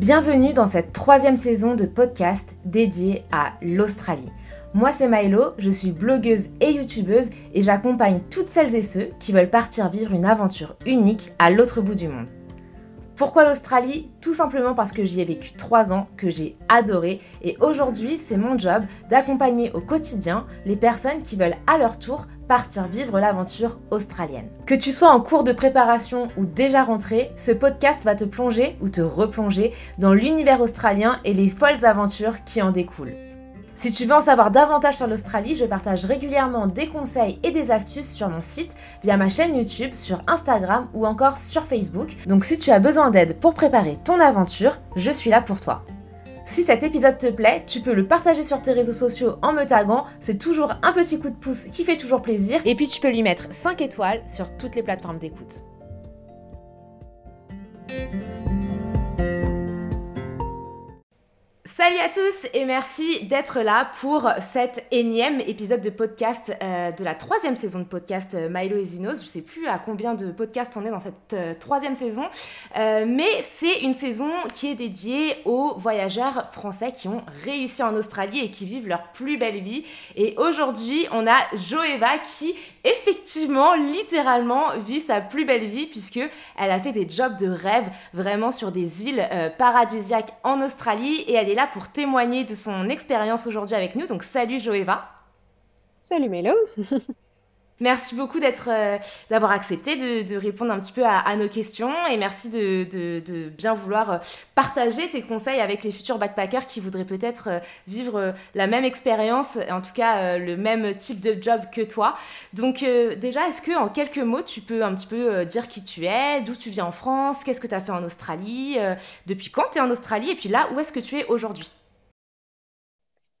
Bienvenue dans cette troisième saison de podcast dédiée à l'Australie. Moi c'est Milo, je suis blogueuse et youtubeuse et j'accompagne toutes celles et ceux qui veulent partir vivre une aventure unique à l'autre bout du monde. Pourquoi l'Australie? Tout simplement parce que j'y ai vécu 3 ans, que j'ai adoré et aujourd'hui c'est mon job d'accompagner au quotidien les personnes qui veulent à leur tour partir vivre l'aventure australienne. Que tu sois en cours de préparation ou déjà rentré, ce podcast va te plonger ou te replonger dans l'univers australien et les folles aventures qui en découlent. Si tu veux en savoir davantage sur l'Australie, je partage régulièrement des conseils et des astuces sur mon site, via ma chaîne YouTube, sur Instagram ou encore sur Facebook. Donc si tu as besoin d'aide pour préparer ton aventure, je suis là pour toi. Si cet épisode te plaît, tu peux le partager sur tes réseaux sociaux en me taguant, c'est toujours un petit coup de pouce qui fait toujours plaisir. Et puis tu peux lui mettre 5 étoiles sur toutes les plateformes d'écoute. Salut à tous et merci d'être là pour cet énième épisode de podcast euh, de la troisième saison de podcast euh, Milo et Zinos. Je sais plus à combien de podcasts on est dans cette euh, troisième saison, mais c'est une saison qui est dédiée aux voyageurs français qui ont réussi en Australie et qui vivent leur plus belle vie. Et aujourd'hui, on a Joeva qui effectivement, littéralement, vit sa plus belle vie puisque elle a fait des jobs de rêve vraiment sur des îles paradisiaques en Australie et elle est pour témoigner de son expérience aujourd'hui avec nous. Donc salut Joëva. Salut Mélo. Merci beaucoup euh, d'avoir accepté de, répondre un petit peu à, nos questions et merci de, bien vouloir euh, partager tes conseils avec les futurs backpackers qui voudraient peut-être euh, vivre la même expérience, en tout cas le même type de job que toi. Donc déjà, est-ce que en quelques mots, tu peux un petit peu dire qui tu es, d'où tu viens en France, qu'est-ce que tu as fait en Australie, depuis quand tu es en Australie et puis là, où est-ce que tu es aujourd'hui?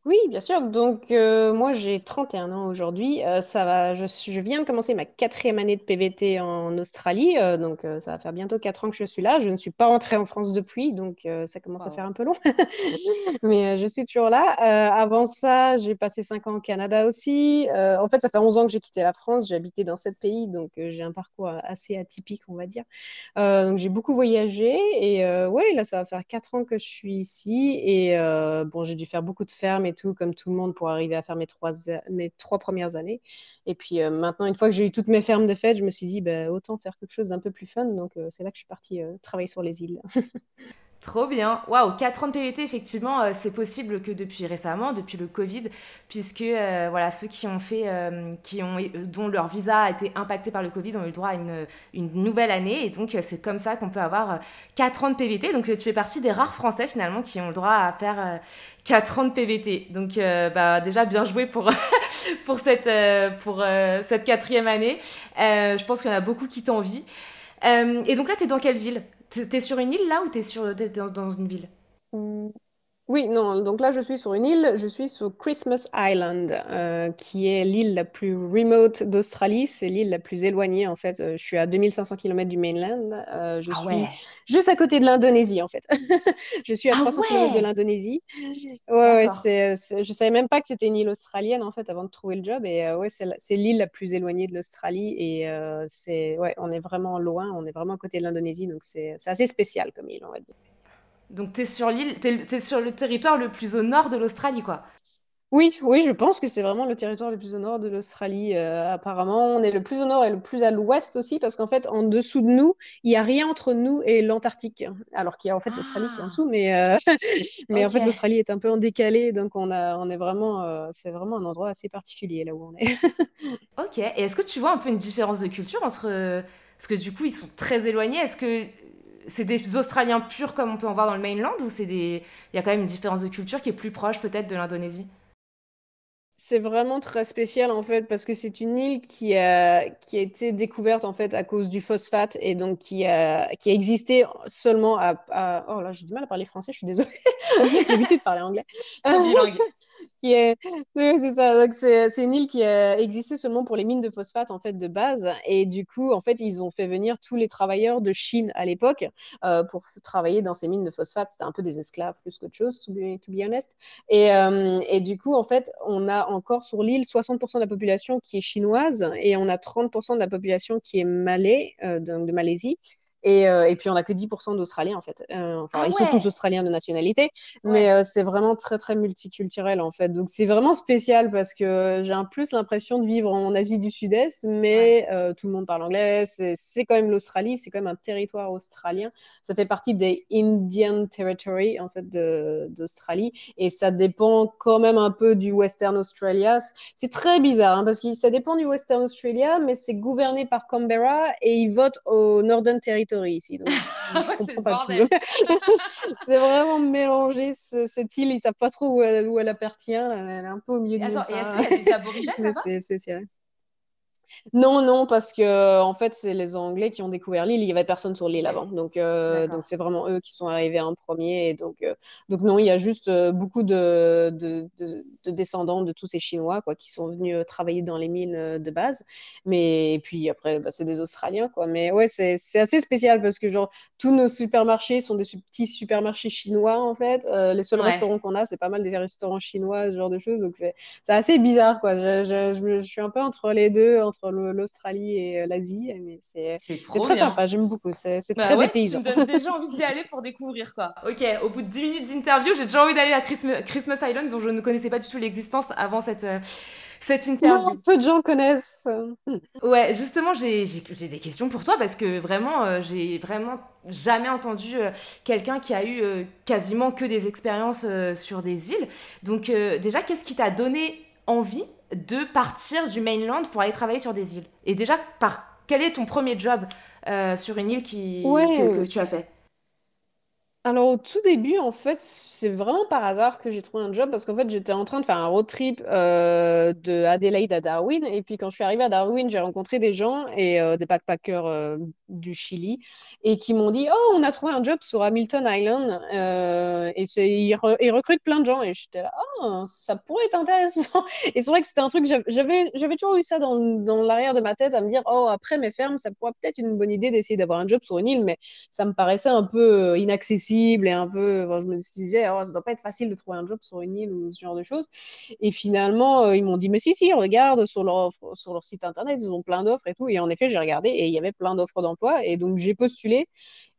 Oui, bien sûr. Donc, euh, moi, j'ai 31 ans aujourd'hui. Euh, ça va, je, je viens de commencer ma quatrième année de PVT en Australie. Euh, donc, ça va faire bientôt quatre ans que je suis là. Je ne suis pas rentrée en France depuis, donc ça commence à faire un peu long. Mais je suis toujours là. avant ça, j'ai passé cinq ans au Canada aussi. en fait, ça fait 11 ans que j'ai quitté la France. J'ai habité dans sept pays, donc j'ai un parcours assez atypique, on va dire. donc, j'ai beaucoup voyagé. Et ouais, là, ça va faire quatre ans que je suis ici. Et bon, j'ai dû faire beaucoup de fermes tout, comme tout le monde, pour arriver à faire mes trois, mes trois premières années. Et puis euh, maintenant, une fois que j'ai eu toutes mes fermes de fête, je me suis dit, bah, autant faire quelque chose d'un peu plus fun. Donc euh, c'est là que je suis partie euh, travailler sur les îles. Trop bien. Waouh, 4 ans de PVT, effectivement, euh, c'est possible que depuis récemment, depuis le Covid, puisque euh, voilà, ceux qui ont fait, euh, qui ont, dont leur visa a été impacté par le Covid ont eu le droit à une, nouvelle année. Et donc, c'est comme ça qu'on peut avoir 4 ans de PVT. Donc, tu fais partie des rares Français, finalement, qui ont le droit à faire 4 ans de PVT. Donc, bah, déjà, bien joué pour, pour, cette, pour cette quatrième année. je pense qu'il y en a beaucoup qui t'envient. et donc là, tu es dans quelle ville? T'es sur une île là ou t'es dans, dans une ville? Mmh. Oui, non, donc là je suis sur une île, je suis sur Christmas Island, euh, qui est l'île la plus remote d'Australie, c'est l'île la plus éloignée en fait. Euh, je suis à 2500 km du mainland, euh, je ah suis juste à côté de l'Indonésie en fait. je suis à 300 ah km de l'Indonésie. Ouais, ouais c'est, je savais même pas que c'était une île australienne en fait avant de trouver le job. Et ouais, c'est, l'île la plus éloignée de l'Australie. Et c'est, ouais, on est vraiment loin, on est vraiment à côté de l'Indonésie, donc c'est assez spécial comme île on va dire. Donc tu es sur l'île, tu es, sur le territoire le plus au nord de l'Australie, quoi. Oui, oui, je pense que c'est vraiment le territoire le plus au nord de l'Australie. Euh, apparemment, on est le plus au nord et le plus à l'ouest aussi, parce qu'en fait, en dessous de nous, il n'y a rien entre nous et l'Antarctique. Alors qu'il y a en fait l'Australie qui est en dessous, mais, euh, mais en fait, l'Australie est un peu en décalé, donc on, a, on est vraiment, euh, c'est vraiment un endroit assez particulier là où on est. ok, et est-ce que tu vois un peu une différence de culture entre. Parce que du coup, ils sont très éloignés. Est-ce que c'est des Australiens purs comme on peut en voir dans le mainland ou c'est des il y a quand même une différence de culture qui est plus proche peut-être de l'Indonésie? C'est vraiment très spécial en fait parce que c'est une île qui a, qui a été découverte en fait à cause du phosphate et donc qui a, qui a existé seulement à, Oh là, j'ai du mal à parler français, je suis désolée. j'ai l'habitude de parler anglais. Qui est, c'est ça. c'est, une île qui a existé seulement pour les mines de phosphate en fait de base et du coup en fait ils ont fait venir tous les travailleurs de Chine à l'époque euh, pour travailler dans ces mines de phosphate. C'était un peu des esclaves plus qu'autre chose, to be, to be honest. Et, euh, et du coup en fait on a encore sur l'île 60% de la population qui est chinoise et on a 30% de la population qui est malais, euh, de, Malaisie. Et, euh, et, puis, on n'a que 10% d'Australiens, en fait. Euh, enfin, Ah ils sont tous australiens de nationalité, mais euh, c'est vraiment très, très multiculturel, en fait. Donc, c'est vraiment spécial parce que j'ai un plus l'impression de vivre en Asie du Sud-Est, mais tout le monde parle anglais. C'est quand même l'Australie, c'est quand même un territoire australien. Ça fait partie des Indian Territory, en fait, d'Australie. Et ça dépend quand même un peu du Western Australia. C'est très bizarre, hein, parce que ça dépend du Western Australia, mais c'est gouverné par Canberra et ils votent au Northern Territory ici. Donc, je, Ah c'est comprends tout. vraiment mélangé, ce- cette île. Ils savent pas trop où elle, où elle appartient. là. Elle est un peu au milieu Et de nulle attends, et est-ce part. qu'il y a des aborigènes Mais là-bas? Non, non, parce que en fait, c'est les Anglais qui ont découvert l'île. Il y avait personne sur l'île avant, donc euh, donc c'est vraiment eux qui sont arrivés en premier. Et donc euh, donc non, il y a juste euh, beaucoup de, de, de, de descendants de tous ces Chinois quoi, qui sont venus euh, travailler dans les mines euh, de base. Mais et puis après, bah, c'est des Australiens quoi. Mais ouais, c'est assez spécial parce que genre tous nos supermarchés sont des petits supermarchés chinois en fait. Euh, les seuls Ouais. restaurants qu'on a, c'est pas mal des restaurants chinois, ce genre de choses. Donc c'est c'est assez bizarre, quoi. Je, je, je, je suis un peu entre les deux, entre l'Australie et euh, l'Asie, mais c'est très bien. sympa, j'aime beaucoup. C'est Bah très ouais, tu dépaysant. me donnes déjà envie d'y aller pour découvrir quoi. Ok, au bout de 10 minutes d'interview, j'ai déjà envie d'aller à Christmas, Christmas Island dont je ne connaissais pas du tout l'existence avant cette, euh, cette Non, interview. peu de gens connaissent. Ouais, justement, j'ai des questions pour toi parce que vraiment, euh, j'ai vraiment jamais entendu euh, quelqu'un qui a eu euh, quasiment que des expériences sur des îles. Donc déjà, qu'est-ce qui t'a donné envie de partir du mainland pour aller travailler sur des îles? Et déjà, par quel est ton premier job euh, sur une île qui, que, tu as fait? Alors au tout début, en fait, c'est vraiment par hasard que j'ai trouvé un job parce qu'en fait, j'étais en train de faire un road trip euh, de Adelaide à Darwin. Et puis quand je suis arrivée à Darwin, j'ai rencontré des gens et euh, des backpackers euh, du Chili et qui m'ont dit, Oh, on a trouvé un job sur Hamilton Island euh, et ils, ils recrutent plein de gens. Et j'étais là, ah, ça pourrait être intéressant. Et c'est vrai que c'était un truc, j'av- j'avais, toujours eu ça dans, dans l'arrière de ma tête à me dire, oh, après mes fermes, ça pourrait peut-être une bonne idée d'essayer d'avoir un job sur une île, mais ça me paraissait un peu euh, inaccessible et un peu. je me disais, oh, ça doit pas être facile de trouver un job sur une île ou ce genre de choses. Et finalement, euh, ils m'ont dit, mais si, si, regarde sur leur, sur leur site internet, ils ont plein d'offres et tout. Et en effet, j'ai regardé et il y avait plein d'offres d'emploi. Et donc, j'ai postulé.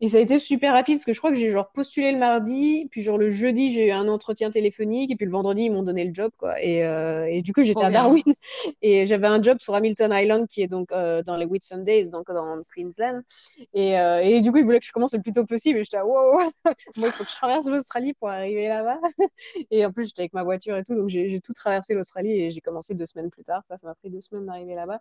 Et ça a été super rapide parce que je crois que j'ai genre postulé le mardi, puis genre le jeudi, j'ai eu un entretien téléphonique, et puis le vendredi, ils m'ont donné le job, quoi. Et, euh, et du coup, j'étais à. Darwin et j'avais un job sur Hamilton Island qui est donc euh, dans les Whitsundays, donc dans Queensland. Et, euh, et du coup, ils voulaient que je commence le plus tôt possible. Et j'étais, wow, moi, il faut que je traverse l'Australie pour arriver là-bas. Et en plus, j'étais avec ma voiture et tout, donc j'ai tout traversé l'Australie et j'ai commencé deux semaines plus tard. Enfin, ça m'a pris deux semaines d'arriver là-bas.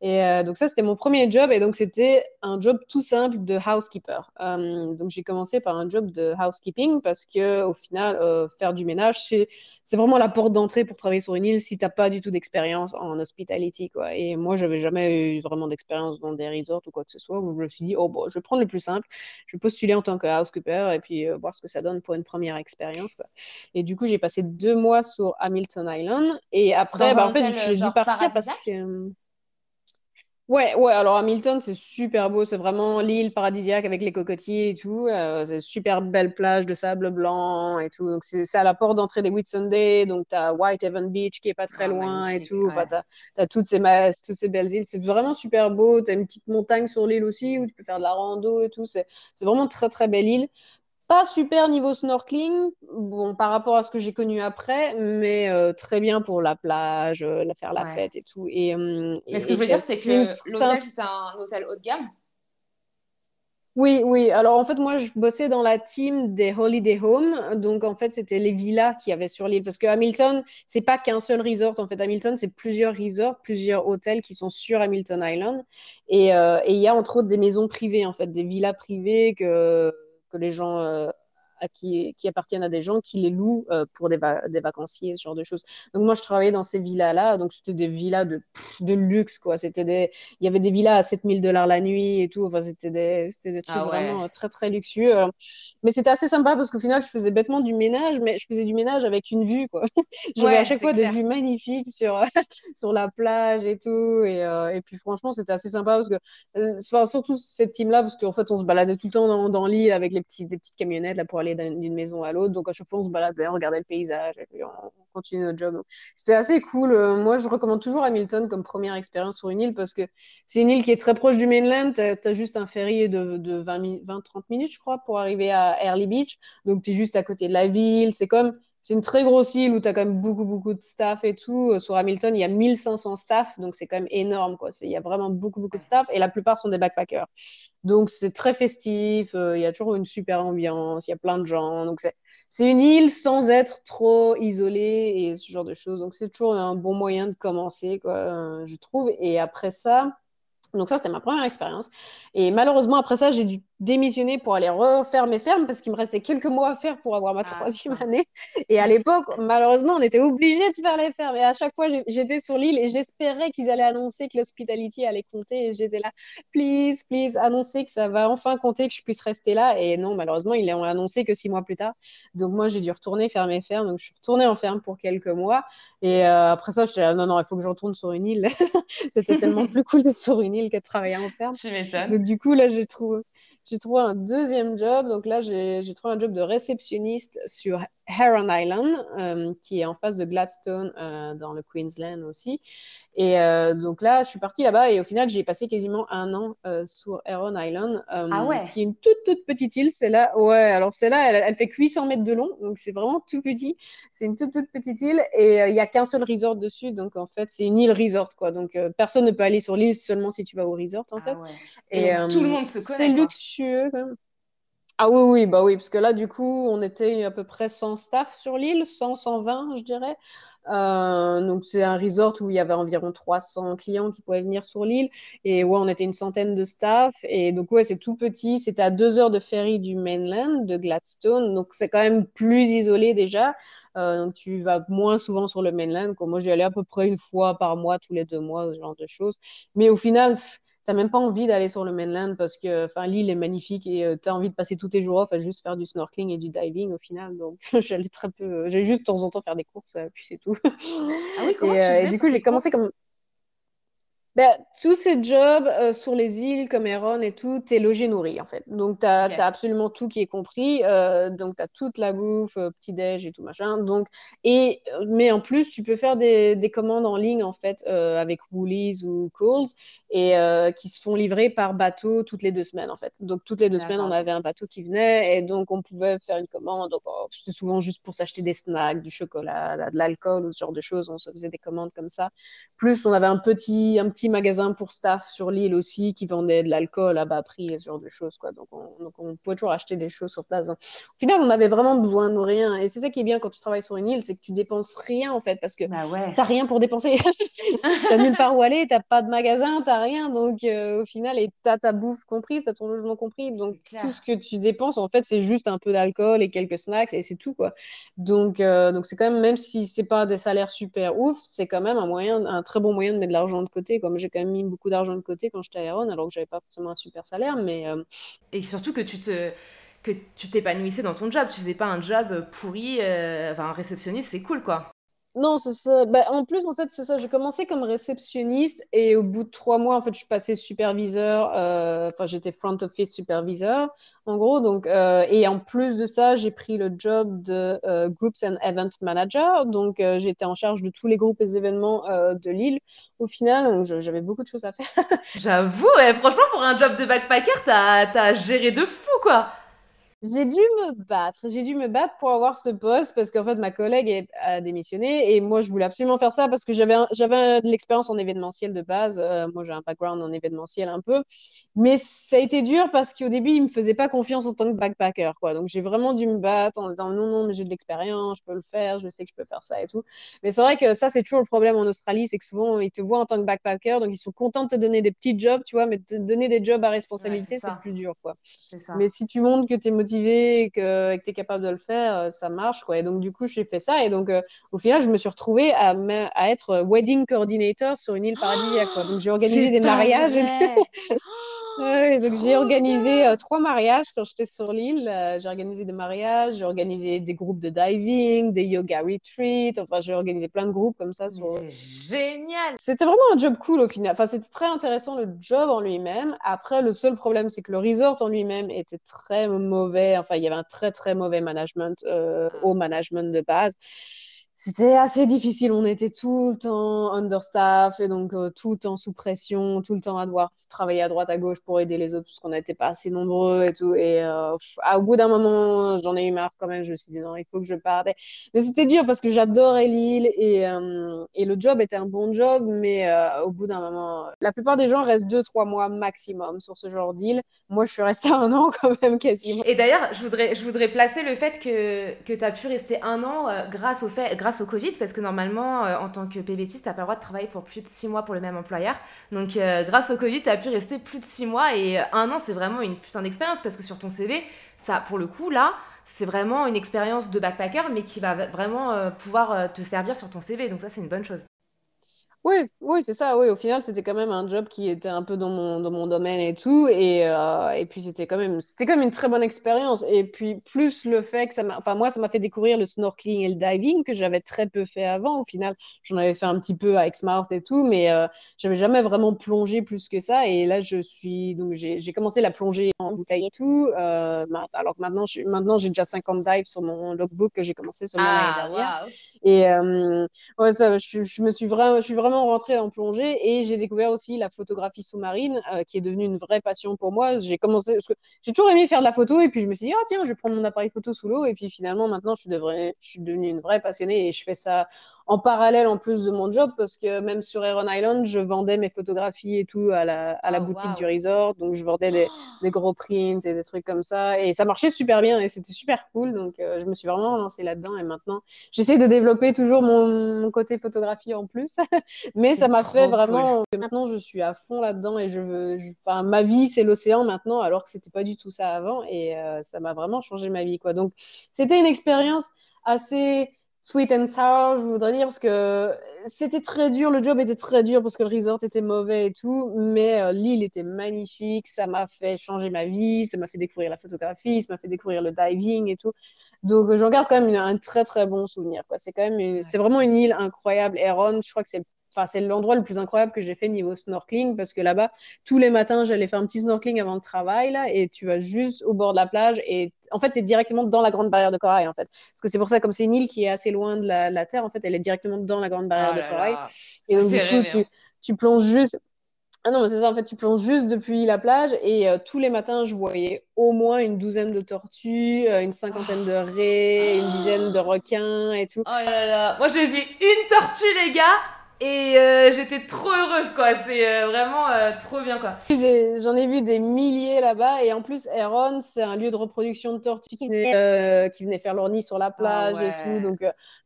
Et donc ça, c'était mon premier job. Et donc, c'était un job tout simple de housekeeper. Euh, donc, j'ai commencé par un job de housekeeping parce que au final, euh, faire du ménage, c'est c'est vraiment la porte d'entrée pour travailler sur une île si t'as pas du tout d'expérience en hospitality, quoi. Et moi, j'avais jamais eu vraiment d'expérience dans des resorts ou quoi que ce soit. Donc, je me suis dit, oh, bon, je vais prendre le plus simple. Je vais postuler en tant que housekeeper et puis euh, voir ce que ça donne pour une première expérience, quoi. Et du coup, j'ai passé deux mois sur Hamilton Island. Et après, bah, en fait, j'ai dû partir parce que... Ouais, ouais, alors Hamilton, c'est super beau, c'est vraiment l'île paradisiaque avec les cocotiers et tout. Euh, c'est super belle plage de sable blanc et tout. Donc, c'est à la porte d'entrée des Whitsunday. Donc, t'as Whitehaven Beach qui est pas très Ah, loin et tout. Enfin, ouais. t'as, t'as toutes ces, toutes ces belles îles. C'est vraiment super beau. T'as une petite montagne sur l'île aussi où tu peux faire de la rando et tout. C'est vraiment très, très belle île. Pas super niveau snorkeling, bon, par rapport à ce que j'ai connu après, mais euh, très bien pour la plage, euh, la faire la Ouais. fête et tout. Et, euh, Mais ce que et, je veux et dire, c'est que c'est un l'hôtel, c'était un hôtel haut de gamme. Oui, oui. Alors en fait, moi, je bossais dans la team des Holiday Home. Donc en fait, c'était les villas qu'il y avait sur l'île. Parce que Hamilton, c'est pas qu'un seul resort. En fait, Hamilton, c'est plusieurs resorts, plusieurs hôtels qui sont sur Hamilton Island. Et euh, et il y a entre autres des maisons privées, en fait, des villas privées que, que les gens, euh, à qui, qui appartiennent à des gens qui les louent euh, pour des, va- des vacanciers, ce genre de choses. Donc moi, je travaillais dans ces villas-là. Donc c'était des villas de, pff, de luxe, quoi. C'était des, il y avait des villas à 7000 dollars la nuit et tout. Enfin, c'était des, des trucs Ah ouais. vraiment euh, très, très luxueux. Mais c'était assez sympa parce qu'au final, je faisais bêtement du ménage, mais je faisais du ménage avec une vue, quoi. J'avais à chaque fois des vues magnifiques sur, sur la plage et tout. Et, euh, et puis, franchement, c'était assez sympa parce que, enfin, surtout cette team-là, parce qu'en fait, on se baladait tout le temps dans, dans l'île avec les petits, des petites camionnettes là, pour aller d'un- d'une maison à l'autre. Donc, à chaque fois, on se baladait, on regardait le paysage et on, continuer notre job. C'était assez cool. moi, je recommande toujours Hamilton comme première expérience sur une île parce que c'est une île qui est très proche du mainland. Tu as, juste un ferry de, de 20-30 minutes, je crois, pour arriver à Early Beach. Donc, tu es juste à côté de la ville. C'est comme c'est une très grosse île où tu as quand même beaucoup, beaucoup de staff et tout. Euh, sur Hamilton, il y a 1500 staff, donc c'est quand même énorme. Quoi. Il y a vraiment beaucoup, beaucoup de staff et la plupart sont des backpackers. Donc c'est très festif, euh, il y a toujours une super ambiance, il y a plein de gens. Donc c'est une île sans être trop isolée et ce genre de choses. Donc c'est toujours un bon moyen de commencer, quoi, euh, je trouve. Et après ça, donc ça, c'était ma première expérience. Et malheureusement, après ça, j'ai dû démissionner pour aller refaire mes fermes parce qu'il me restait quelques mois à faire pour avoir ma ah, troisième année. Et à l'époque, malheureusement, on était obligé de faire les fermes. Et à chaque fois, j'étais sur l'île et j'espérais qu'ils allaient annoncer que l'hospitality allait compter. Et j'étais là, please, please, annoncer que ça va enfin compter, que je puisse rester là. Et non, malheureusement, ils l'ont annoncé que six mois plus tard. Donc moi, j'ai dû retourner faire mes fermes. Donc je suis retournée en ferme pour quelques mois. Et euh, après ça, j'étais là, non, non, il faut que je retourne sur une île. C'était tellement plus cool d'être sur une île que de travailler en ferme. Tu m'étonnes. Donc du coup, là, j'ai trouvé j'ai trouvé un deuxième job. Donc là, j'ai trouvé un job de réceptionniste sur Heron Island, euh, qui est en face de Gladstone, euh, dans le Queensland aussi. Et euh, donc là, je suis partie là-bas et au final, j'ai passé quasiment un an sur Heron Island, ah ouais. qui est une toute, toute petite île. C'est là, ouais, alors c'est là, elle, elle, fait 800 mètres de long, donc c'est vraiment tout petit. C'est une toute, toute petite île et il n'y a qu'un seul resort dessus. Donc en fait, c'est une île resort, quoi. Donc personne ne peut aller sur l'île seulement si tu vas au resort, en ah fait. Ouais. Et, tout le monde se connaît. C'est luxueux, quand même. Ah oui, oui, bah oui, parce que là, du coup, on était à peu près 100 staff sur l'île, 100, 120, je dirais. Euh, donc, c'est un resort où il y avait environ 300 clients qui pouvaient venir sur l'île. Et ouais, on était une centaine de staff. Et donc, ouais, c'est tout petit. C'était à deux heures de ferry du mainland, de Gladstone. Donc, c'est quand même plus isolé déjà. Euh, donc, tu vas moins souvent sur le mainland. moi, j'y allais à peu près une fois par mois, tous les deux mois, ce genre de choses. Mais au final, t'as même pas envie d'aller sur le mainland parce que enfin l'île est magnifique et euh, tu as envie de passer tous tes jours off à juste faire du snorkeling et du diving au final. Donc j'allais très peu euh, j'ai juste de temps en temps faire des courses euh, puis c'est tout. Ah oui comment tu faisais et du coup j'ai commencé comme ben, tous ces jobs euh, sur les îles comme Heron et tout, t'es logé nourri en fait. Donc, tu as, absolument tout qui est compris. Euh, donc, tu as toute la bouffe, euh, petit-déj et tout machin. Donc, et, mais en plus, tu peux faire des, des commandes en ligne en fait avec Woolies ou Coles et qui se font livrer par bateau toutes les deux semaines en fait. Donc, toutes les deux semaines, on avait un bateau qui venait et donc on pouvait faire une commande. Donc, oh, c'était souvent juste pour s'acheter des snacks, du chocolat, de l'alcool ou ce genre de choses. On se faisait des commandes comme ça. Plus, on avait un petit, un petit magasins pour staff sur l'île aussi qui vendaient de l'alcool à bas prix et ce genre de choses. Quoi. Donc, on, pouvait toujours acheter des choses sur place. Au final, on avait vraiment besoin de rien. Et c'est ça qui est bien quand tu travailles sur une île, c'est que tu dépenses rien en fait parce que bah ouais. tu n'as rien pour dépenser. tu nulle part où aller, tu n'as pas de magasin, tu n'as rien. Donc, euh, au final, tu as ta bouffe comprise, tu as ton logement compris. Donc, tout ce que tu dépenses, en fait, c'est juste un peu d'alcool et quelques snacks et c'est tout. quoi. Donc, euh, donc c'est quand même, même si c'est pas des salaires super ouf, c'est quand même un moyen, un très bon moyen de mettre de l'argent de côté. Comme j'ai quand même mis beaucoup d'argent de côté quand j'étais à Aéron, alors que j'avais pas forcément un super salaire, mais... Euh, Et surtout que tu te que tu t'épanouissais dans ton job, tu faisais pas un job pourri, euh, enfin un réceptionniste, c'est cool quoi. Non, ça. Bah, en plus, en fait, c'est ça. J'ai commencé comme réceptionniste et au bout de trois mois, en fait, je suis passée superviseur. Euh, j'étais front office superviseur, en gros. Donc, euh, et en plus de ça, j'ai pris le job de euh, Groups and Event Manager. Donc, j'étais en charge de tous les groupes et événements de l'île. Au final, j'avais beaucoup de choses à faire. J'avoue, franchement, pour un job de backpacker, t'as as géré de fou, quoi. J'ai dû me battre. J'ai dû me battre pour avoir ce poste parce qu'en fait, ma collègue a démissionné et moi, je voulais absolument faire ça parce que j'avais de l'expérience en événementiel de base. Euh, moi, j'ai un background en événementiel un peu. Mais ça a été dur parce qu'au début, il me faisait pas confiance en tant que backpacker, quoi. Donc, j'ai vraiment dû me battre en disant non, non, mais j'ai de l'expérience, je peux le faire, je sais que je peux faire ça et tout. Mais c'est vrai que ça, c'est toujours le problème en Australie, c'est que souvent, ils te voient en tant que backpacker, donc ils sont contents de te donner des petits jobs, tu vois, mais te donner des jobs à responsabilité, c'est plus dur, quoi. Ça. Mais si tu montres que tu es et que, tu es capable de le faire, euh, ça marche. Quoi. Et donc, du coup, j'ai fait ça. Et donc, euh, au final, je me suis retrouvée à, à, être wedding coordinator sur une île paradisiaque. Quoi. Donc, j'ai organisé des mariages. Et ouais, donc, j'ai organisé euh, trois mariages quand j'étais sur l'île. j'ai organisé des mariages, j'ai organisé des groupes de diving, des yoga retreats. Enfin, j'ai organisé plein de groupes comme ça. Sur... C'est génial! C'était vraiment un job cool au final. Enfin, c'était très intéressant le job en lui-même. Après, le seul problème, c'est que le resort en lui-même était très mauvais. Enfin, il y avait un très, très mauvais management, euh, au management de base. C'était assez difficile. On était tout le temps understaff et donc euh, tout le temps sous pression, tout le temps à devoir travailler à droite à gauche pour aider les autres parce qu'on n'était pas assez nombreux et tout. Et euh, au bout d'un moment, j'en ai eu marre quand même. Je me suis dit non, il faut que je parte. Mais c'était dur parce que j'adorais l'île et, euh, et le job était un bon job, mais au bout d'un moment, la plupart des gens restent deux trois mois maximum sur ce genre d'île. Moi, je suis restée un an quand même quasiment. Et d'ailleurs, je voudrais, je voudrais placer le fait que, que tu as pu rester un an grâce au fait au Covid, parce que normalement, euh, en tant que PBTiste, tu n'as pas le droit de travailler pour plus de 6 mois pour le même employeur. Donc, euh, grâce au Covid, tu as pu rester plus de 6 mois et euh, un an, c'est vraiment une putain d'expérience, parce que sur ton CV, ça, pour le coup, là, c'est vraiment une expérience de backpacker, mais qui va vraiment pouvoir te servir sur ton CV. Donc, ça, c'est une bonne chose. Oui, oui, c'est ça. Oui, au final, c'était quand même un job qui était un peu dans mon, dans mon domaine et tout. Et, euh, et puis, c'était quand même, c'était quand même une très bonne expérience. Et puis, plus le fait que ça m'a, enfin, moi, ça m'a fait découvrir le snorkeling et le diving que j'avais très peu fait avant. Au final, j'en avais fait un petit peu à Exmouth et tout, mais euh, j'avais jamais vraiment plongé plus que ça. Et là, je suis, donc, j'ai, j'ai commencé la plongée en bouteille et tout. Euh, alors que maintenant, je, maintenant, j'ai déjà 50 dives sur mon logbook que j'ai commencé seulement l'année ah, dernière. Et, euh, ouais, ça, je, je me suis vraiment, je suis vraiment vraiment en plongée et j'ai découvert aussi la photographie sous-marine euh, qui est devenue une vraie passion pour moi. J'ai commencé, j'ai toujours aimé faire de la photo et puis je me suis dit, oh tiens, je vais prendre mon appareil photo sous l'eau et puis finalement maintenant je suis, je suis devenue une vraie passionnée et je fais ça en parallèle en plus de mon job parce que même sur Heron Island, je vendais mes photographies et tout à la, à la oh, boutique du resort. Donc je vendais des, des, gros prints et des trucs comme ça. Et ça marchait super bien et c'était super cool. Donc euh, je me suis vraiment lancée là-dedans et maintenant j'essaie de développer toujours mon, mon, côté photographie en plus. Mais ça m'a fait vraiment maintenant je suis à fond là-dedans et je veux. Enfin, ma vie c'est l'océan maintenant alors que c'était pas du tout ça avant et euh, ça m'a vraiment changé ma vie quoi. Donc c'était une expérience assez sweet and sour, je voudrais dire, parce que c'était très dur, le job était très dur parce que le resort était mauvais et tout, mais euh, l'île était magnifique, ça m'a fait changer ma vie, ça m'a fait découvrir la photographie, ça m'a fait découvrir le diving et tout. Donc j'en garde quand même un très très bon souvenir. C'est quand même, c'est vraiment une île incroyable. Heron, je crois que c'est Enfin, c'est l'endroit le plus incroyable que j'ai fait niveau snorkeling parce que là-bas, tous les matins, j'allais faire un petit snorkeling avant le travail là, et tu vas juste au bord de la plage et en fait, tu es directement dans la grande barrière de corail en fait. Parce que c'est pour ça, comme c'est une île qui est assez loin de la, terre, en fait, elle est directement dans la grande barrière oh de corail. Et donc, du coup, tu, tu, plonges juste. Ah non, mais c'est ça, en fait, tu plonges juste depuis la plage et euh, tous les matins, je voyais au moins une douzaine de tortues, euh, une cinquantaine de raies, une dizaine de requins et tout. Oh là là, moi j'ai vu une tortue, les gars, et euh, j'étais trop heureuse, quoi. C'est euh, vraiment euh, trop bien, quoi. J'en ai vu des milliers là-bas. Et en plus, Heron, c'est un lieu de reproduction de tortues qui venaient, qui venaient faire leur nid sur la plage ah et tout. Donc,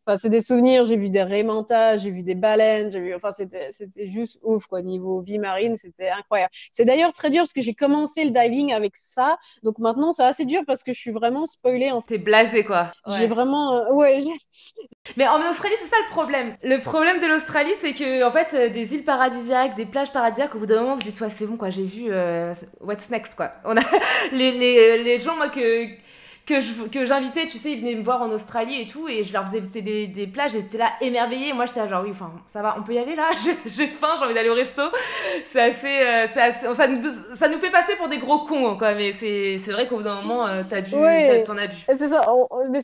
Enfin, c'est des souvenirs. J'ai vu des raimentas, j'ai vu des baleines, j'ai vu. Enfin, c'était c'était juste ouf quoi. Niveau vie marine, c'était incroyable. C'est d'ailleurs très dur parce que j'ai commencé le diving avec ça, donc maintenant c'est assez dur parce que je suis vraiment spoilée. En fait. T'es blasé quoi. J'ai vraiment euh, ouais. Mais en Australie, c'est ça le problème. Le problème de l'Australie, c'est que en fait, euh, des îles paradisiaques, des plages paradisiaques, au bout d'un moment, vous dites ouais, c'est bon quoi. J'ai vu euh, what's next quoi. On a les, les, les gens moi que que je, que j'invitais, tu sais, ils venaient me voir en Australie et tout, et je leur faisais visiter des, des plages, et c'était là émerveillés. Moi, j'étais genre, oui, enfin, ça va, on peut y aller là, j'ai faim, j'ai envie d'aller au resto. C'est assez, euh, assez ça, nous, ça nous fait passer pour des gros cons, quoi, mais c'est vrai qu'au bout d'un moment, euh, t'as dû, t'en as dû. C'est ça, mais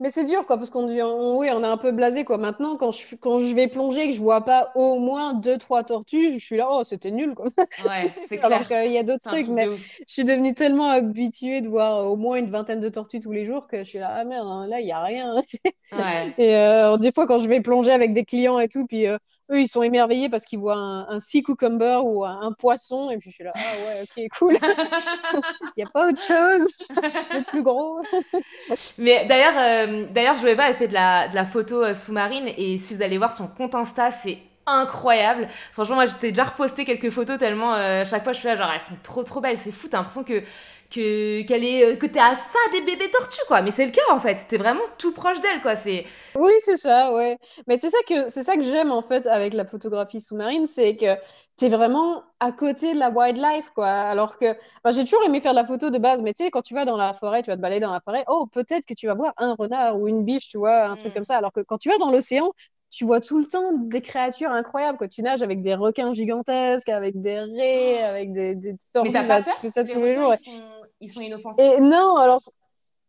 mais c'est dur, quoi, parce qu'on on, oui, on est un peu blasé, quoi. Maintenant, quand je, quand je vais plonger et que je vois pas au moins deux, trois tortues, je suis là, oh, c'était nul, quoi. Ouais, c'est clair. Alors qu'il y a d'autres trucs, mais je suis devenue tellement habituée de voir au moins une vingtaine de tortues tous les jours que je suis là, ah merde, hein, là, il y a rien. ouais. Et euh, des fois, quand je vais plonger avec des clients et tout, puis euh, eux, ils sont émerveillés parce qu'ils voient un, un sea cucumber ou un, poisson. Et puis je suis là, ah ouais, ok, cool. Il n'y a pas autre chose de plus gros. Mais d'ailleurs, euh, d'ailleurs, Joëva, elle fait de la, de la photo euh, sous-marine. Et si vous allez voir son compte Insta, c'est incroyable. Franchement, moi, j'étais déjà reposté quelques photos tellement euh, chaque fois je suis là, genre, elles sont trop trop belles. C'est fou, t'as l'impression que que qu'elle est euh, que t'es à ça des bébés tortues quoi. Mais c'est le cas en fait. T'es vraiment tout proche d'elle quoi. C'est oui c'est ça ouais. Mais c'est ça que c'est ça que j'aime en fait avec la photographie sous-marine c'est que t'es vraiment à côté de la wildlife quoi. Alors que j'ai toujours aimé faire de la photo de base mais tu sais quand tu vas dans la forêt tu vas te balader dans la forêt oh peut-être que tu vas voir un renard ou une biche tu vois un truc mm. comme ça. Alors que quand tu vas dans l'océan tu vois tout le temps des créatures incroyables. Quoi. Tu nages avec des requins gigantesques, avec des raies, avec des, des tortues. Mais t'as pas peur tu fais ça tous les jours. Ils sont, ils sont inoffensifs? Et non, alors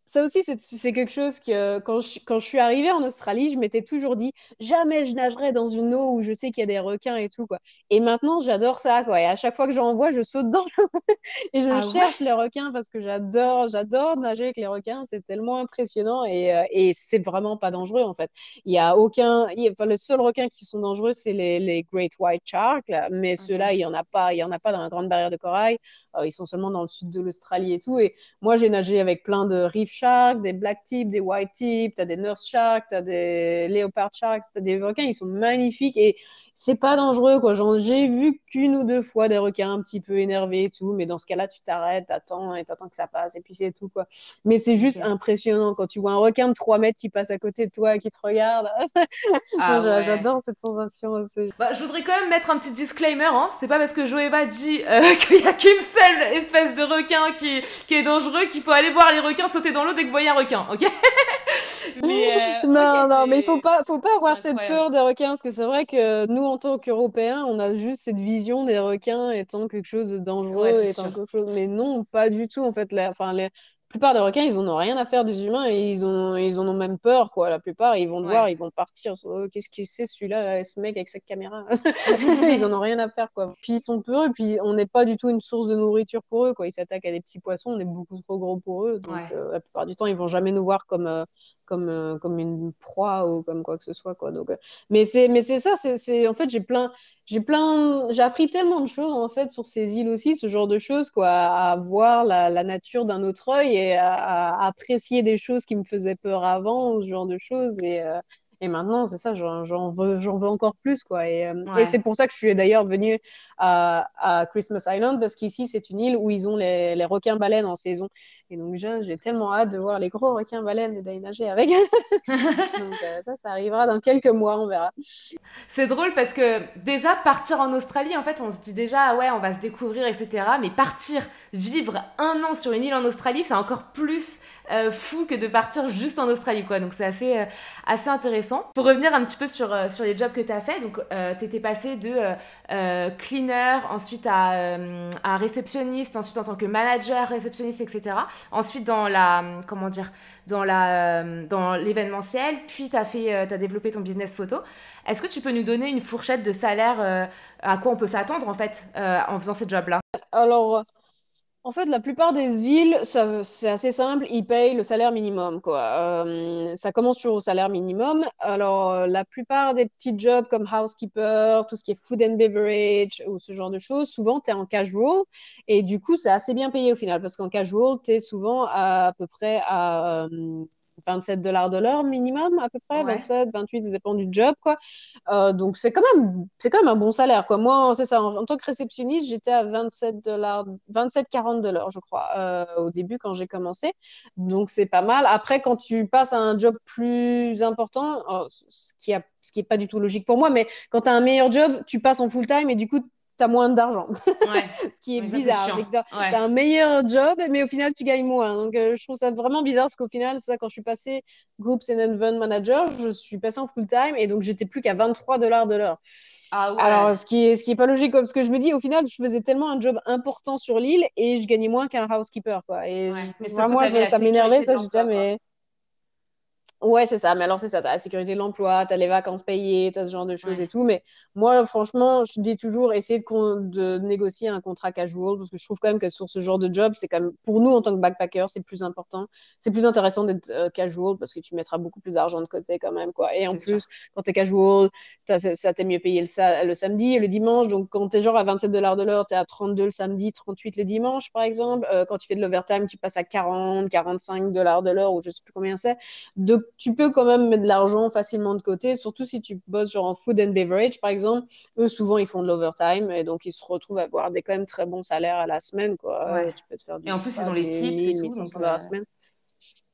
ça aussi, c'est quelque chose que quand je, quand je suis arrivée en Australie, je m'étais toujours dit jamais je nagerai dans une eau où je sais qu'il y a des requins et tout quoi. Et maintenant, j'adore ça quoi. Et à chaque fois que j'en vois, je saute dans l'eau et je ah cherche les requins parce que j'adore, j'adore nager avec les requins. C'est tellement impressionnant et, euh, et c'est vraiment pas dangereux en fait. Il y a aucun, enfin le seul requin qui sont dangereux, c'est les, les, Great White Sharks, mais ceux-là, il y en a pas, il y en a pas dans la grande barrière de corail. Euh, ils sont seulement dans le sud de l'Australie et tout. Et moi, j'ai nagé avec plein de reef sharks, des black tips, des white tips, tu des nurse sharks, tu des leopard sharks, tu des requins, ils sont magnifiques et c'est pas dangereux quoi. J'ai vu qu'une ou deux fois des requins un petit peu énervés et tout, mais dans ce cas-là, tu t'arrêtes, t'attends et t'attends que ça passe et puis c'est tout quoi. Mais c'est juste impressionnant quand tu vois un requin de 3 mètres qui passe à côté de toi et qui te regarde. Ah j'adore cette sensation aussi. Bah, je voudrais quand même mettre un petit disclaimer. Hein. C'est pas parce que Joëva dit euh, qu'il y a qu'une seule espèce de requin qui, qui est dangereux qu'il faut aller voir les requins sauter dans l'eau dès que vous voyez un requin, ok? Mais, euh, Non, non, mais il faut pas, faut pas avoir cette peur des requins parce que c'est vrai que nous en tant qu'Européens, on a juste cette vision des requins étant quelque chose de dangereux, quelque chose... mais non, pas du tout en fait. Enfin, les plupart des requins, ils en ont rien à faire des humains et ils, ont, ils en ont même peur, quoi. La plupart, ils vont te voir, ils vont partir. Oh, qu'est-ce que c'est celui-là, ce mec avec cette caméra? Ils en ont rien à faire, quoi. Puis ils sont peureux, puis on n'est pas du tout une source de nourriture pour eux, quoi. Ils s'attaquent à des petits poissons, on est beaucoup trop gros pour eux. Donc euh, la plupart du temps, ils vont jamais nous voir comme, euh, comme, euh, comme une proie ou comme quoi que ce soit, quoi. Donc, mais c'est mais c'est ça, c'est en fait, j'ai plein j'ai plein, j'ai appris tellement de choses en fait sur ces îles aussi, ce genre de choses, quoi, à voir la, nature d'un autre œil et à, apprécier des choses qui me faisaient peur avant, ce genre de choses. Et, euh, et maintenant, c'est ça, j'en veux, encore plus, quoi. Et, euh, et c'est pour ça que je suis d'ailleurs venue à, à, Christmas Island, parce qu'ici, c'est une île où ils ont les, les requins-baleines en saison. Et donc, j'ai tellement hâte de voir les gros requins-baleines et d'aller nager avec. donc, euh, ça, ça arrivera dans quelques mois, on verra. C'est drôle parce que déjà, partir en Australie, en fait, on se dit déjà, ouais, on va se découvrir, etc. Mais partir, vivre un an sur une île en Australie, c'est encore plus euh, fou que de partir juste en Australie, quoi. Donc c'est assez, euh, assez intéressant. Pour revenir un petit peu sur, euh, sur les jobs que tu as fait, donc tu étais passé de cleaner, ensuite à, réceptionniste, ensuite en tant que manager, réceptionniste, etc. Ensuite dans la, comment dire, dans la, dans l'événementiel, puis tu as fait, as développé ton business photo. Est-ce que tu peux nous donner une fourchette de salaire à quoi on peut s'attendre en fait en faisant ces jobs-là? Alors, en fait, la plupart des îles, c'est assez simple, ils payent le salaire minimum, quoi. Euh, ça commence toujours au salaire minimum. Alors, euh, la plupart des petits jobs comme housekeeper, tout ce qui est food and beverage ou ce genre de choses, souvent, tu es en casual. Et du coup, c'est assez bien payé au final, parce qu'en casual, tu es souvent à, peu près à... Euh, 27 dollars de l'heure minimum à peu près, 27, 28, ça dépend du job quoi. Euh, donc c'est quand même c'est quand même un bon salaire quoi. Moi c'est ça en, tant que réceptionniste, j'étais à 27 dollars 27 40 dollars je crois euh, au début quand j'ai commencé. Donc c'est pas mal. Après quand tu passes à un job plus important, ce qui a ce qui est pas du tout logique pour moi mais quand tu as un meilleur job, tu passes en full time et du coup tu moins d'argent. ce qui est bizarre. Tu as, un meilleur job, mais au final, tu gagnes moins. Donc, euh, je trouve ça vraiment bizarre parce qu'au final, c'est ça, quand je suis passée Groups and Event Manager, je suis passée en full-time et donc j'étais plus qu'à 23 dollars de l'heure. Ah ouais. Alors, ce qui est, ce qui est pas logique, parce que je me dis, au final, je faisais tellement un job important sur l'île et je gagnais moins qu'un housekeeper, quoi. Et moi, ça m'énervait, ça, j'étais, mais. Ouais, c'est ça. Mais alors, c'est ça. Tu as la sécurité de l'emploi, tu as les vacances payées, tu as ce genre de choses et tout. Mais moi, franchement, je dis toujours essayer de, de, négocier un contrat casual parce que je trouve quand même que sur ce genre de job, c'est quand même, pour nous, en tant que backpacker, c'est plus important. C'est plus intéressant d'être euh, casual parce que tu mettras beaucoup plus d'argent de côté quand même. Quoi. Et en plus, quand tu es casual, ça t'est mieux payé le, le, samedi et le dimanche. Donc, quand tu es genre à 27 dollars de l'heure, tu es à 32 le samedi, 38 le dimanche, par exemple. Euh, quand tu fais de l'overtime, tu passes à 40, 45 dollars de l'heure ou je sais plus combien c'est. Tu peux quand même mettre de l'argent facilement de côté, surtout si tu bosses genre en food and beverage, par exemple. Eux, souvent, ils font de l'overtime et donc ils se retrouvent à avoir des quand même très bons salaires à la semaine, quoi. Tu peux te faire du, et en plus, ils ont les tips et tout. Donc, la semaine.